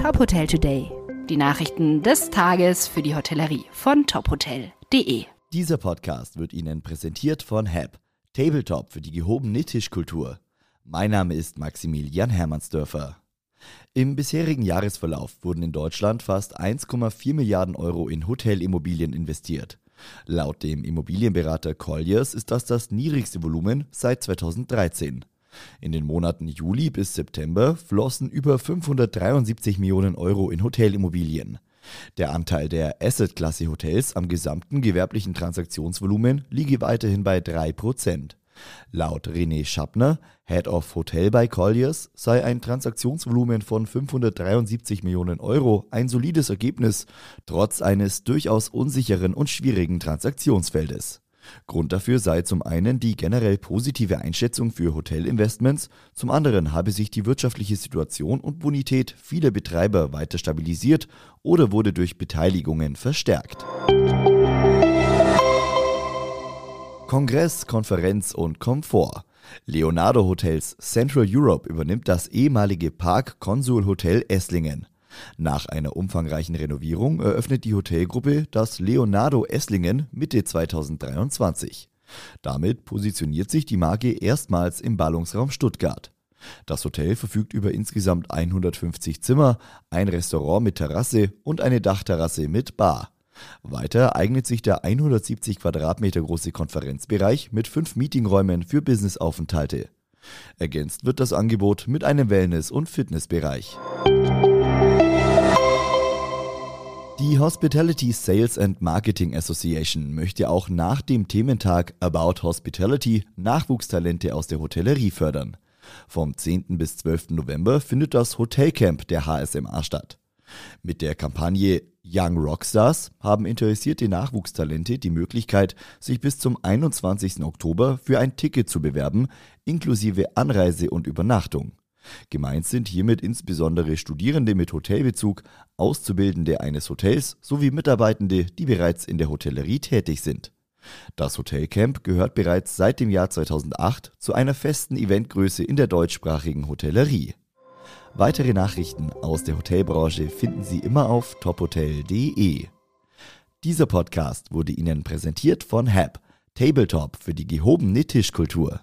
Top Hotel Today. Die Nachrichten des Tages für die Hotellerie von tophotel.de. Dieser Podcast wird Ihnen präsentiert von HAP, Tabletop für die gehobene Tischkultur. Mein Name ist Maximilian Hermannsdörfer. Im bisherigen Jahresverlauf wurden in Deutschland fast 1,4 Milliarden Euro in Hotelimmobilien investiert. Laut dem Immobilienberater Colliers ist das das niedrigste Volumen seit 2013. In den Monaten Juli bis September flossen über 573 Millionen Euro in Hotelimmobilien. Der Anteil der Asset-Klasse Hotels am gesamten gewerblichen Transaktionsvolumen liege weiterhin bei 3%. Laut René Schappner, Head of Hotel bei Colliers, sei ein Transaktionsvolumen von 573 Millionen Euro ein solides Ergebnis, trotz eines durchaus unsicheren und schwierigen Transaktionsfeldes. Grund dafür sei zum einen die generell positive Einschätzung für Hotelinvestments, zum anderen habe sich die wirtschaftliche Situation und Bonität vieler Betreiber weiter stabilisiert oder wurde durch Beteiligungen verstärkt. Kongress, Konferenz und Komfort. Leonardo Hotels Central Europe übernimmt das ehemalige Park Consul Hotel Esslingen. Nach einer umfangreichen Renovierung eröffnet die Hotelgruppe das Leonardo Esslingen Mitte 2023. Damit positioniert sich die Marke erstmals im Ballungsraum Stuttgart. Das Hotel verfügt über insgesamt 150 Zimmer, ein Restaurant mit Terrasse und eine Dachterrasse mit Bar. Weiter eignet sich der 170 Quadratmeter große Konferenzbereich mit fünf Meetingräumen für Businessaufenthalte. Ergänzt wird das Angebot mit einem Wellness- und Fitnessbereich. Die Hospitality Sales and Marketing Association möchte auch nach dem Thementag About Hospitality Nachwuchstalente aus der Hotellerie fördern. Vom 10. bis 12. November findet das Hotelcamp der HSMA statt. Mit der Kampagne Young Rockstars haben interessierte Nachwuchstalente die Möglichkeit, sich bis zum 21. Oktober für ein Ticket zu bewerben, inklusive Anreise und Übernachtung. Gemeint sind hiermit insbesondere Studierende mit Hotelbezug, Auszubildende eines Hotels sowie Mitarbeitende, die bereits in der Hotellerie tätig sind. Das Hotelcamp gehört bereits seit dem Jahr 2008 zu einer festen Eventgröße in der deutschsprachigen Hotellerie. Weitere Nachrichten aus der Hotelbranche finden Sie immer auf tophotel.de. Dieser Podcast wurde Ihnen präsentiert von HAP, Tabletop für die gehobene Tischkultur.